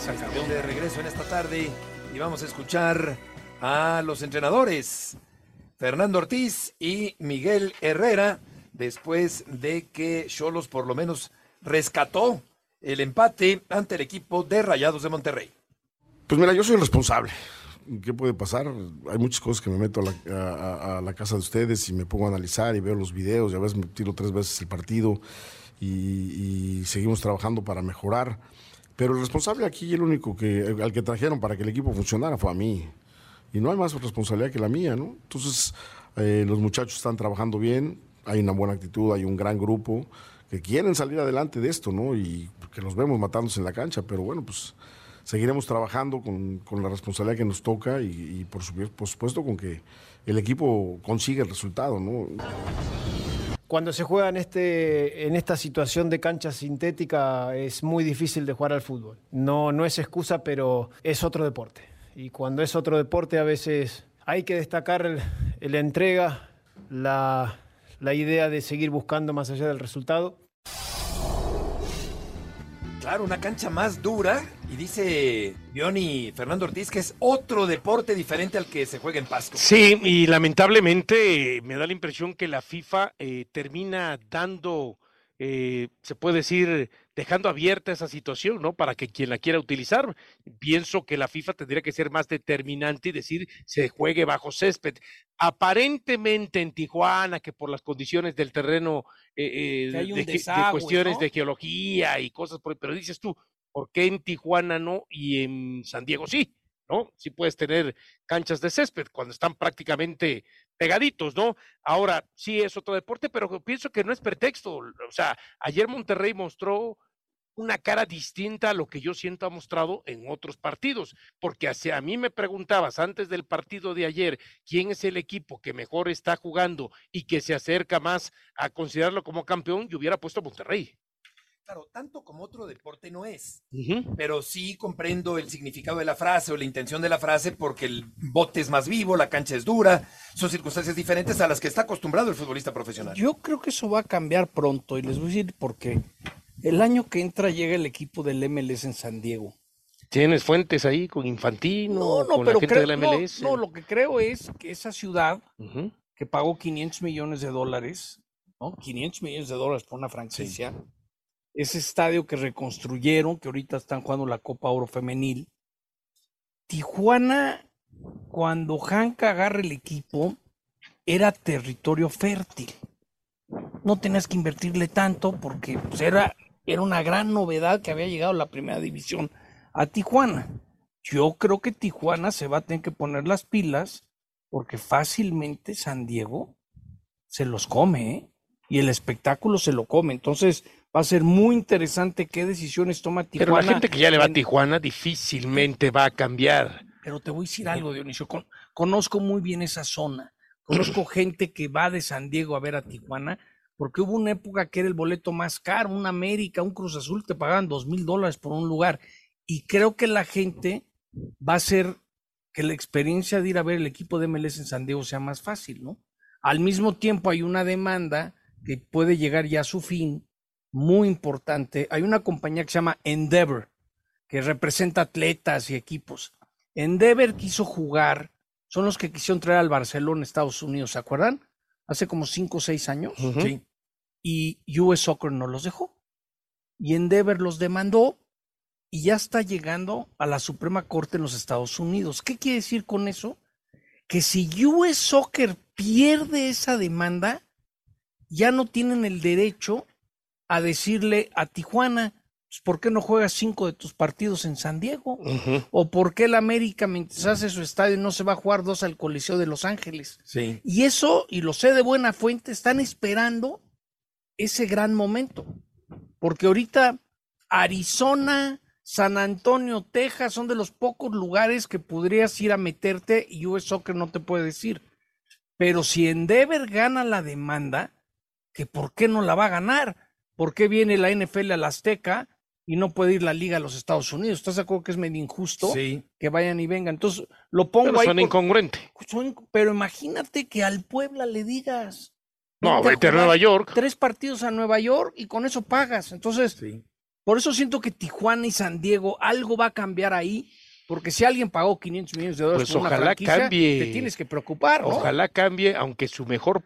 Estamos de regreso en esta tarde y vamos a escuchar a los entrenadores Fernando Ortiz y Miguel Herrera después de que Cholos por lo menos rescató el empate ante el equipo de Rayados de Monterrey. Pues mira, yo soy el responsable. ¿Qué puede pasar? Hay muchas cosas que me meto a la, casa de ustedes y me pongo a analizar y veo los videos y a veces me tiro tres veces el partido y seguimos trabajando para mejorar. Pero el responsable aquí, el único que, al que trajeron para que el equipo funcionara fue a mí. Y no hay más responsabilidad que la mía, ¿no? Entonces, eh, los muchachos están trabajando bien, hay una buena actitud, hay un gran grupo que quieren salir adelante de esto, ¿no? Y que los vemos matándose en la cancha, pero bueno, pues seguiremos trabajando con, con la responsabilidad que nos toca y, y por supuesto con que el equipo consiga el resultado, ¿no? Cuando se juega en, este, en esta situación de cancha sintética es muy difícil de jugar al fútbol. No, no es excusa, pero es otro deporte. Y cuando es otro deporte a veces hay que destacar la entrega, la, la idea de seguir buscando más allá del resultado. Claro, una cancha más dura. Y dice Bioni Fernando Ortiz que es otro deporte diferente al que se juega en Pasco. Sí, y lamentablemente me da la impresión que la FIFA eh, termina dando, eh, se puede decir, dejando abierta esa situación, ¿no? Para que quien la quiera utilizar. Pienso que la FIFA tendría que ser más determinante y decir se juegue bajo césped. Aparentemente en Tijuana, que por las condiciones del terreno, eh, eh, Que hay un de, cuestiones ¿no? de geología y cosas, por, pero dices tú, ¿por qué en Tijuana no y en San Diego sí? ¿No? Sí puedes tener canchas de césped cuando están prácticamente pegaditos, ¿no? Ahora, sí es otro deporte, pero pienso que no es pretexto. O sea, ayer Monterrey mostró una cara distinta a lo que yo siento ha mostrado en otros partidos, porque hacia a mí me preguntabas antes del partido de ayer quién es el equipo que mejor está jugando y que se acerca más a considerarlo como campeón, yo hubiera puesto a Monterrey. Claro, tanto como otro deporte no es. Pero sí comprendo el significado de la frase o la intención de la frase porque el bote es más vivo, la cancha es dura, son circunstancias diferentes a las que está acostumbrado el futbolista profesional. Yo creo que eso va a cambiar pronto y les voy a decir por qué. El año que entra llega el equipo del MLS en San Diego. Tienes fuentes ahí con Infantino, No, no, con pero la gente creo, de la no, MLS. no, lo que creo es que esa ciudad que pagó 500 millones de dólares, ¿no? 500 millones de dólares por una franquicia, ese estadio que reconstruyeron, que ahorita están jugando la Copa Oro Femenil. Tijuana, cuando Hanka agarra el equipo, era territorio fértil. No tenías que invertirle tanto porque pues, era, era una gran novedad que había llegado la primera división a Tijuana. Yo creo que Tijuana se va a tener que poner las pilas porque fácilmente San Diego se los come, ¿eh? Y el espectáculo se lo come. Entonces va a ser muy interesante qué decisiones toma Tijuana. Pero la gente que ya le va a Tijuana difícilmente va a cambiar. pero te voy a decir algo, Dionisio. con- conozco muy bien esa zona. Conozco <clears throat> gente que va de San Diego a ver a Tijuana, porque hubo una época que era el boleto más caro. Un América, un Cruz Azul te pagaban dos mil dólares por un lugar. Y creo que la gente va a hacer que la experiencia de ir a ver el equipo de MLS en San Diego sea más fácil, ¿no? Al mismo tiempo hay una demanda que puede llegar ya a su fin, muy importante. Hay una compañía que se llama Endeavor, que representa atletas y equipos. Endeavor quiso jugar, son los que quisieron traer al Barcelona, Estados Unidos, ¿se acuerdan? Hace como cinco o seis años. Sí. Y US Soccer no los dejó. Y Endeavor los demandó y ya está llegando a la Suprema Corte en los Estados Unidos. ¿Qué quiere decir con eso? Que si US Soccer pierde esa demanda, ya no tienen el derecho a decirle a Tijuana, pues, ¿por qué no juegas cinco de tus partidos en San Diego? ¿O por qué el América, mientras hace su estadio, no se va a jugar dos al Coliseo de Los Ángeles? Sí. Y eso, y lo sé de buena fuente, están esperando ese gran momento. Porque ahorita Arizona, San Antonio, Texas son de los pocos lugares que podrías ir a meterte y US Soccer no te puede decir. Pero si Endeavor gana la demanda, que por qué no la va a ganar? ¿Por qué viene la NFL a la Azteca y no puede ir la liga a los Estados Unidos? ¿Estás de acuerdo que es medio injusto Sí. que vayan y vengan? Entonces, lo pongo Pero ahí. suena por- incongruente. son- pero imagínate que al Puebla le digas. No, "Vente vete a Nueva York". Tres partidos a Nueva York y con eso pagas. Entonces, por eso siento que Tijuana y San Diego, algo va a cambiar ahí. Porque si alguien pagó 500 millones de dólares Pues por una ojalá franquicia, cambie. te tienes que preocupar, ¿no? Ojalá cambie, aunque su mejor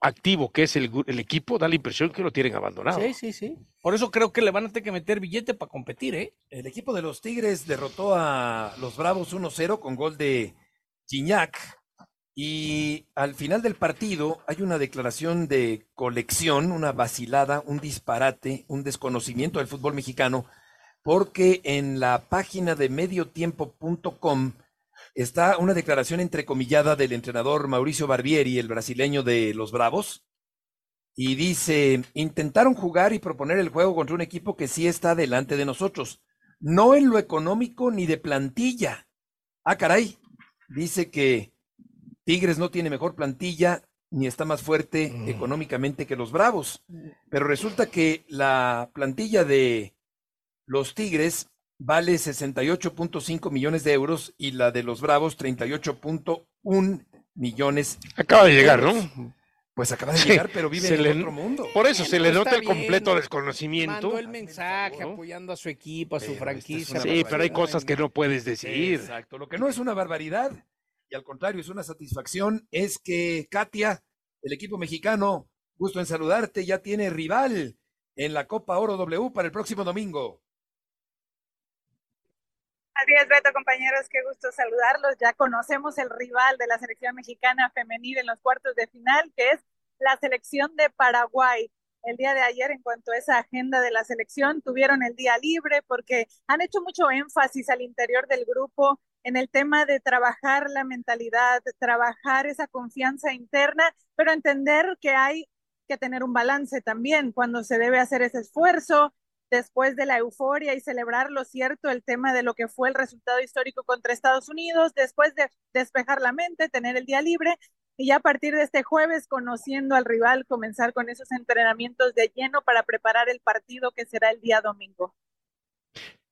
activo que es el, el, equipo, da la impresión que lo tienen abandonado. Sí, sí, sí. Por eso creo que le van a tener que meter billete para competir, ¿eh? El equipo de los Tigres derrotó a los Bravos 1-0 con gol de Gignac. Y al final del partido hay una declaración de colección, una vacilada, un disparate, un desconocimiento del fútbol mexicano, porque en la página de mediotiempo.com está una declaración entrecomillada del entrenador Mauricio Barbieri, el brasileño de los Bravos, y dice, intentaron jugar y proponer el juego contra un equipo que sí está delante de nosotros, no en lo económico ni de plantilla. Ah, caray, dice que Tigres no tiene mejor plantilla ni está más fuerte mm. económicamente que los Bravos, pero resulta que la plantilla de los Tigres vale 68.5 millones de euros y la de los Bravos 38.1 millones. Acaba de llegar, ¿no? Pues acaba de llegar, pero vive en otro mundo. Por eso se le nota el completo desconocimiento. Mandó el mensaje apoyando a su equipo, a su franquicia. Sí, pero hay cosas que no puedes decir. Exacto. Lo que no es una barbaridad y al contrario es una satisfacción es que Katia, el equipo mexicano, gusto en saludarte, ya tiene rival en la Copa Oro W para el próximo domingo. Así es, Beto, compañeros, qué gusto saludarlos. Ya conocemos el rival de la selección mexicana femenil en los cuartos de final, que es la selección de Paraguay. El día de ayer, en cuanto a esa agenda de la selección, tuvieron el día libre porque han hecho mucho énfasis al interior del grupo en el tema de trabajar la mentalidad, trabajar esa confianza interna, pero entender que hay que tener un balance también cuando se debe hacer ese esfuerzo, después de la euforia y celebrar lo cierto, el tema de lo que fue el resultado histórico contra Estados Unidos, después de despejar la mente, tener el día libre y ya a partir de este jueves, conociendo al rival, comenzar con esos entrenamientos de lleno para preparar el partido que será el día domingo.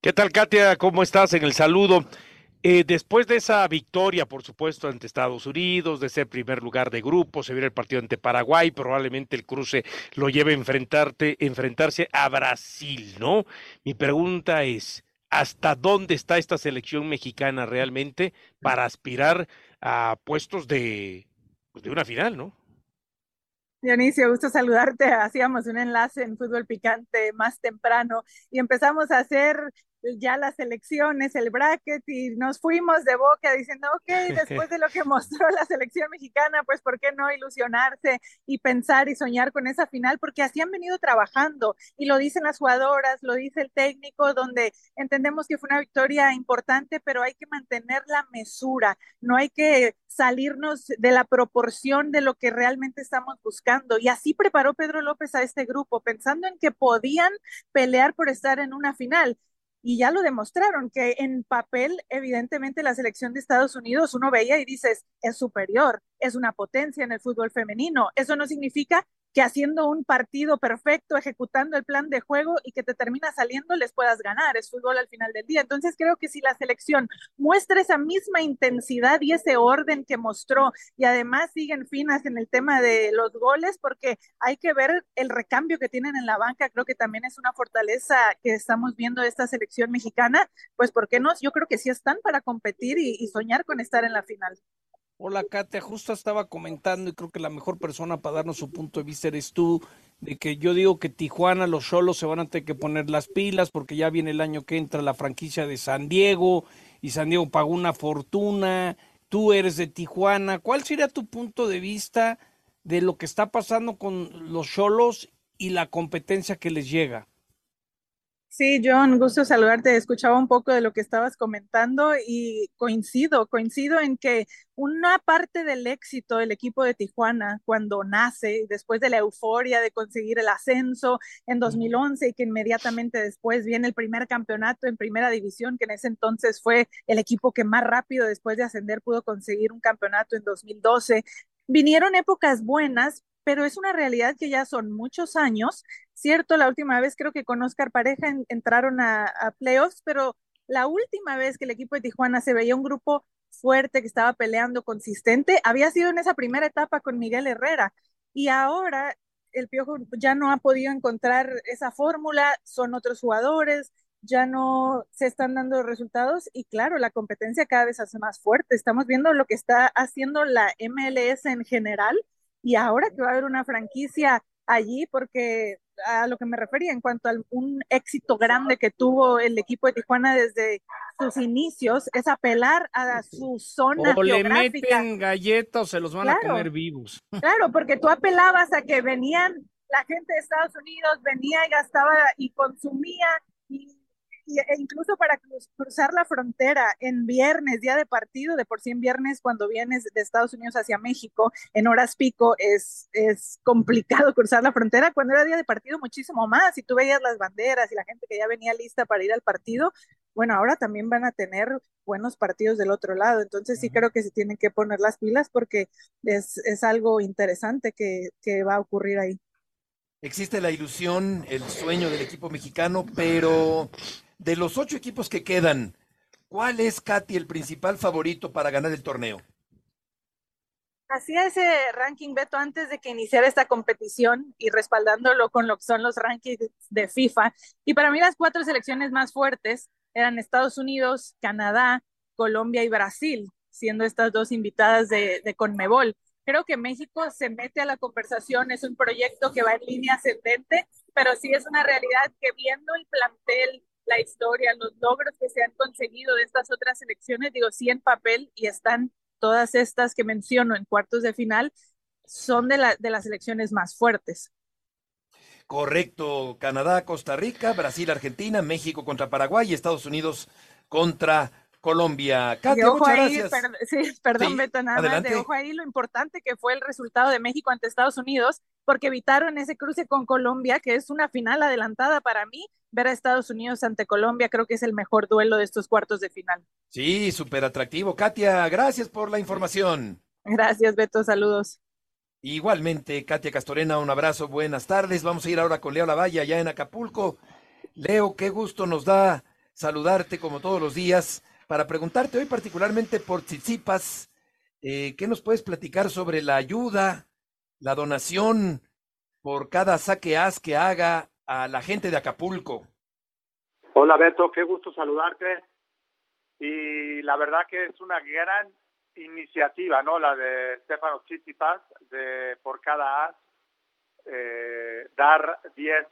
¿Qué tal, Katia? ¿Cómo estás? En el saludo. Eh, después de esa victoria, por supuesto, ante Estados Unidos, de ser primer lugar de grupo, se viene el partido ante Paraguay, probablemente el cruce lo lleve a enfrentarse a Brasil, ¿no? Mi pregunta es, ¿hasta dónde está esta selección mexicana realmente para aspirar a puestos de, pues, de una final, ¿no? Dionisio, gusto saludarte. Hacíamos un enlace en fútbol picante más temprano y empezamos a hacer ya las elecciones, el bracket y nos fuimos de boca diciendo, ok, <laughs> después de lo que mostró la selección mexicana, pues ¿por qué no ilusionarse y pensar y soñar con esa final? Porque así han venido trabajando y lo dicen las jugadoras, lo dice el técnico, donde entendemos que fue una victoria importante, pero hay que mantener la mesura, no hay que salirnos de la proporción de lo que realmente estamos buscando. Y así preparó Pedro López a este grupo, pensando en que podían pelear por estar en una final y ya lo demostraron, que en papel, evidentemente, la selección de Estados Unidos uno veía y dices, es superior, es una potencia en el fútbol femenino. Eso no significa que haciendo un partido perfecto, ejecutando el plan de juego y que te termina saliendo, les puedas ganar. Es fútbol al final del día. Entonces creo que si la selección muestra esa misma intensidad y ese orden que mostró y además siguen finas en el tema de los goles, porque hay que ver el recambio que tienen en la banca, creo que también es una fortaleza que estamos viendo esta selección mexicana, pues ¿por qué no? Yo creo que sí están para competir y soñar con estar en la final. Hola, Katia. Justo estaba comentando y creo que la mejor persona para darnos su punto de vista eres tú, de que yo digo que Tijuana, los solos se van a tener que poner las pilas porque ya viene el año que entra la franquicia de San Diego y San Diego pagó una fortuna. Tú eres de Tijuana. ¿Cuál sería tu punto de vista de lo que está pasando con los solos y la competencia que les llega? Sí, John, gusto saludarte. Escuchaba un poco de lo que estabas comentando y coincido, coincido en que una parte del éxito del equipo de Tijuana cuando nace, después de la euforia de conseguir el ascenso en 2011 y que inmediatamente después viene el primer campeonato en primera división, que en ese entonces fue el equipo que más rápido después de ascender pudo conseguir un campeonato en 2012. Vinieron épocas buenas, pero es una realidad que ya son muchos años. Cierto, la última vez creo que con Oscar Pareja entraron a, a, playoffs, pero la última vez que el equipo de Tijuana se veía un grupo fuerte que estaba peleando consistente había sido en esa primera etapa con Miguel Herrera. Y ahora el Piojo ya no ha podido encontrar esa fórmula, son otros jugadores, ya no se están dando resultados y claro, la competencia cada vez hace más fuerte. Estamos viendo lo que está haciendo la MLS en general y ahora que va a haber una franquicia allí, porque a lo que me refería en cuanto a un éxito grande que tuvo el equipo de Tijuana desde sus inicios, es apelar a su zona o le geográfica. meten galletas o se los van a Claro. comer vivos. <laughs> Claro, porque tú apelabas a que venían la gente de Estados Unidos, venía y gastaba y consumía, y- e incluso para cruz- cruzar la frontera en viernes, día de partido, de por sí en viernes cuando vienes de Estados Unidos hacia México, en horas pico es, es complicado <laughs> cruzar la frontera, cuando era día de partido muchísimo más, y tú veías las banderas y la gente que ya venía lista para ir al partido, bueno, ahora también van a tener buenos partidos del otro lado, entonces sí creo que se tienen que poner las pilas porque es, es algo interesante que, que va a ocurrir ahí. Existe la ilusión, el sueño del equipo mexicano, pero de los ocho equipos que quedan, ¿cuál es, Katy, el principal favorito para ganar el torneo? Hacía ese ranking, Beto, antes de que iniciara esta competición y respaldándolo con lo que son los rankings de FIFA. Y para mí las cuatro selecciones más fuertes eran Estados Unidos, Canadá, Colombia y Brasil, siendo estas dos invitadas de, de Conmebol. Creo que México se mete a la conversación, es un proyecto que va en línea ascendente, pero sí es una realidad que viendo el plantel, la historia, los logros que se han conseguido de estas otras selecciones, digo, sí en papel y están todas estas que menciono en cuartos de final, son de, la, de las selecciones más fuertes. Correcto, Canadá, Costa Rica, Brasil, Argentina, México contra Paraguay y Estados Unidos contra Colombia. Katia, ojo muchas ahí, gracias. per- sí, perdón, Sí, Beto, nada más de ojo ahí lo importante que fue el resultado de México ante Estados Unidos, porque evitaron ese cruce con Colombia, que es una final adelantada para mí. Ver a Estados Unidos ante Colombia creo que es el mejor duelo de estos cuartos de final. Sí, súper atractivo. Katia, gracias por la información. Gracias, Beto, saludos. Igualmente, Katia Castorena, un abrazo, buenas tardes. Vamos a ir ahora con Leo Lavalle allá en Acapulco. Leo, qué gusto nos da saludarte como todos los días para preguntarte hoy particularmente por Tsitsipas. Eh, ¿Qué nos puedes platicar sobre la ayuda, la donación por cada saque as que haga a la gente de Acapulco? Hola Beto, qué gusto saludarte. Y la verdad que es una gran iniciativa, ¿no? La de Stefano Tsitsipas, de por cada as eh, dar 10,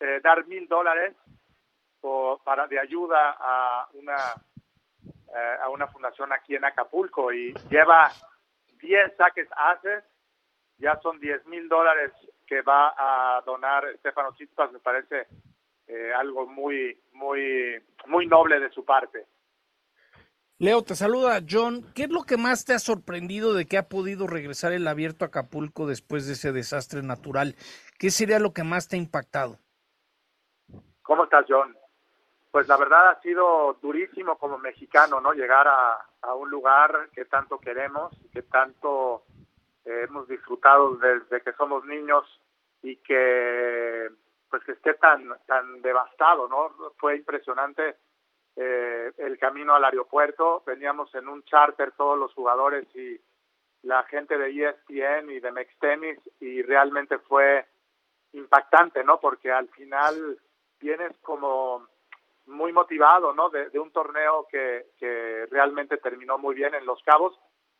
eh, dar mil dólares para de ayuda a una eh, a una fundación aquí en Acapulco y lleva 10 saques haces, ya son 10 mil dólares que va a donar Stefano Tsitsipas, me parece eh, algo muy, muy, muy noble de su parte. Leo, te saluda John. ¿Qué es lo que más te ha sorprendido de que ha podido regresar el abierto a Acapulco después de ese desastre natural? ¿Qué sería lo que más te ha impactado? ¿Cómo estás, John? Pues la verdad ha sido durísimo como mexicano, ¿no? Llegar a, un lugar que tanto queremos, que tanto eh, hemos disfrutado desde que somos niños y que pues que esté tan tan devastado, ¿no? Fue impresionante eh, el camino al aeropuerto. Veníamos en un charter todos los jugadores y la gente de ESPN y de Mextenis y realmente fue impactante, ¿no? Porque al final vienes como muy motivado, ¿no? De, de un torneo que, que realmente terminó muy bien en Los Cabos,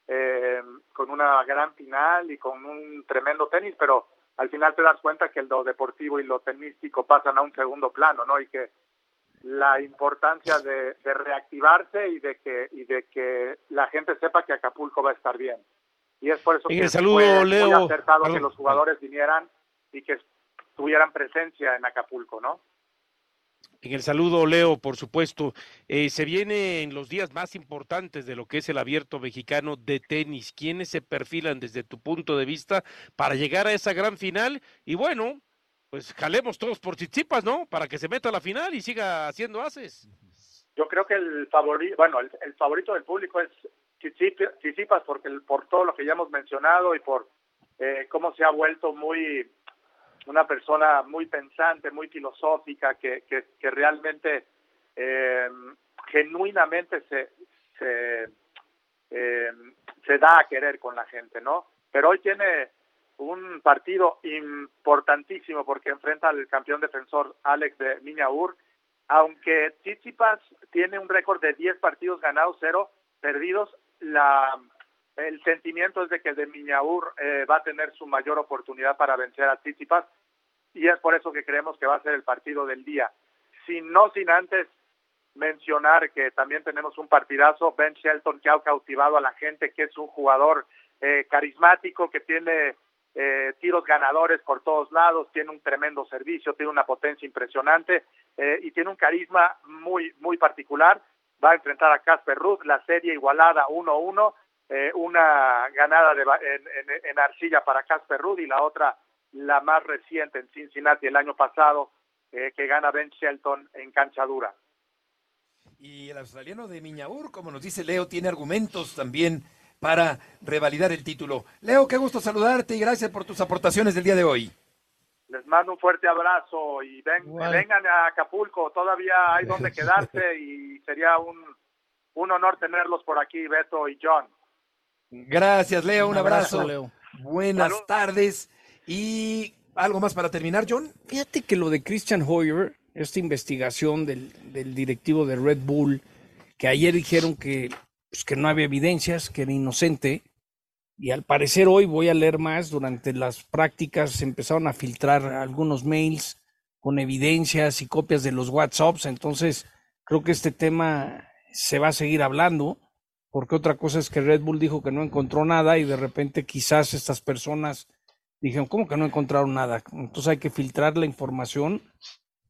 eh, con una gran final y con un tremendo tenis, pero al final te das cuenta que lo deportivo y lo tenístico pasan a un segundo plano, ¿no? Y que la importancia de, de reactivarse y de que y de que la gente sepa que Acapulco va a estar bien. Y es por eso que saludo, fue muy acertado Perdón. que los jugadores vinieran y que tuvieran presencia en Acapulco, ¿no? En el saludo, Leo, por supuesto. Eh, se viene en los días más importantes de lo que es el abierto mexicano de tenis. ¿Quiénes se perfilan desde tu punto de vista para llegar a esa gran final? Y bueno, pues jalemos todos por Chichipas, ¿no? Para que se meta a la final y siga haciendo haces. Yo creo que el favorito, bueno, el, favorito del público es Tsitsipas porque el- por todo lo que ya hemos mencionado y por eh, cómo se ha vuelto muy una persona muy pensante, muy filosófica, que, que, que realmente eh, genuinamente se, se, eh, se da a querer con la gente, ¿no? Pero hoy tiene un partido importantísimo porque enfrenta al campeón defensor Alex de Miñaur, aunque Tsitsipas tiene un récord de 10 partidos ganados, 0 perdidos, la, el sentimiento es de que de Miñaur eh, va a tener su mayor oportunidad para vencer a Tsitsipas y es por eso que creemos que va a ser el partido del día. Sin, no sin antes mencionar que también tenemos un partidazo, Ben Shelton que ha cautivado a la gente, que es un jugador eh, carismático, que tiene eh, tiros ganadores por todos lados, tiene un tremendo servicio, tiene una potencia impresionante eh, y tiene un carisma muy, muy particular. Va a enfrentar a Casper Ruth, la serie igualada 1-1, eh, una ganada de, en, en, en, arcilla para Casper Ruth y la otra, la más reciente en Cincinnati el año pasado, eh, que gana Ben Shelton en cancha dura. Y el australiano de Miñaur, como nos dice Leo, tiene argumentos también para revalidar el título. Leo, qué gusto saludarte y gracias por tus aportaciones del día de hoy. Les mando un fuerte abrazo y ven, vengan a Acapulco, todavía hay donde quedarse y sería un, un honor tenerlos por aquí, Beto y John. Gracias, Leo, un, un abrazo. abrazo. Leo. Buenas Salud. tardes y algo más para terminar, John. Fíjate que lo de Christian Hoyer, esta investigación del, del directivo de Red Bull, que ayer dijeron que pues, que no había evidencias, que era inocente. Y al parecer hoy voy a leer más, durante las prácticas se empezaron a filtrar algunos mails con evidencias y copias de los WhatsApps, entonces creo que este tema se va a seguir hablando, porque otra cosa es que Red Bull dijo que no encontró nada y de repente quizás estas personas dijeron, ¿cómo que no encontraron nada? Entonces hay que filtrar la información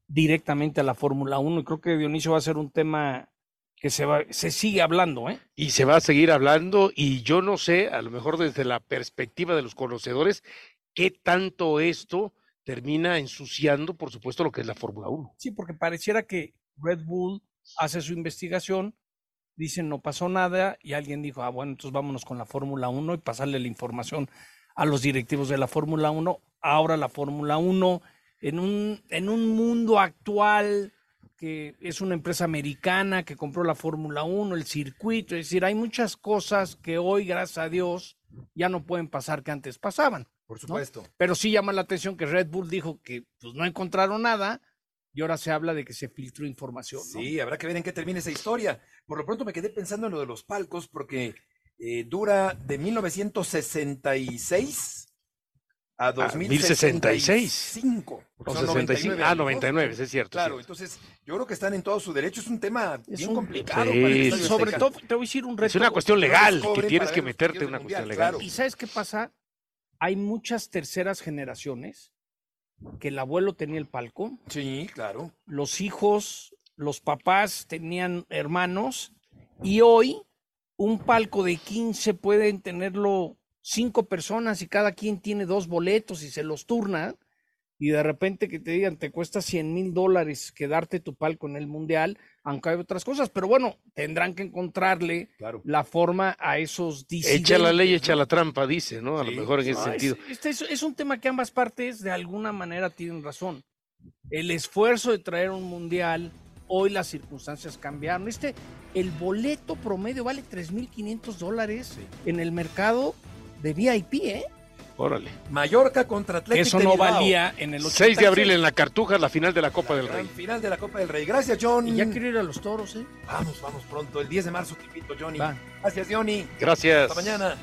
directamente a la Fórmula 1 y creo que Dionisio va a ser un tema que se, va, se sigue hablando, ¿eh? Y se va a seguir hablando, y yo no sé, a lo mejor desde la perspectiva de los conocedores, qué tanto esto termina ensuciando, por supuesto, lo que es la Fórmula 1. Sí, porque pareciera que Red Bull hace su investigación, dicen no pasó nada, y alguien dijo, ah, bueno, entonces vámonos con la Fórmula 1 y pasarle la información a los directivos de la Fórmula 1. Ahora la Fórmula 1, en un, en un mundo actual que es una empresa americana que compró la Fórmula 1, el circuito, es decir, hay muchas cosas que hoy, gracias a Dios, ya no pueden pasar que antes pasaban. Por supuesto. ¿no? Pero sí llama la atención que Red Bull dijo que pues, no encontraron nada y ahora se habla de que se filtró información. ¿no? Sí, habrá que ver en qué termina esa historia. Por lo pronto me quedé pensando en lo de los palcos porque eh, dura de 1966 a 2065. O 65. Ah, 99, es cierto. Claro, cierto. entonces yo creo que están en todo su derecho. Es un tema es bien un, complicado. Sí, sí, sobre todo, te voy a decir un reto. Es una cuestión legal, que tienes que meterte en una cuestión legal. Claro. ¿Y sabes qué pasa? Hay muchas terceras generaciones que el abuelo tenía el palco. Sí, claro. Los hijos, los papás tenían hermanos y hoy un palco de 15 pueden tenerlo cinco personas y cada quien tiene dos boletos y se los turna y de repente que te digan te cuesta 100 mil dólares quedarte tu palco en el mundial, aunque hay otras cosas, pero bueno, tendrán que encontrarle claro. la forma a esos disidentes. Echa la ley, echa la trampa, dice, ¿no? A sí, lo mejor en ese sentido. Es, es, es, un tema que ambas partes de alguna manera tienen razón. El esfuerzo de traer un mundial, hoy las circunstancias cambiaron. Este, el boleto promedio vale 3.500 dólares sí. en el mercado de VIP, ¿eh? Órale. Mallorca contra Atlético. Eso no valía en el 86. 6 de abril en la Cartuja, la final de la Copa del Rey. Final de la Copa del Rey. Gracias, John. Y ya quiero ir a los toros, ¿eh? Vamos, vamos pronto. El 10 de marzo te invito, Johnny. Va. Gracias, Johnny. Gracias. Hasta mañana.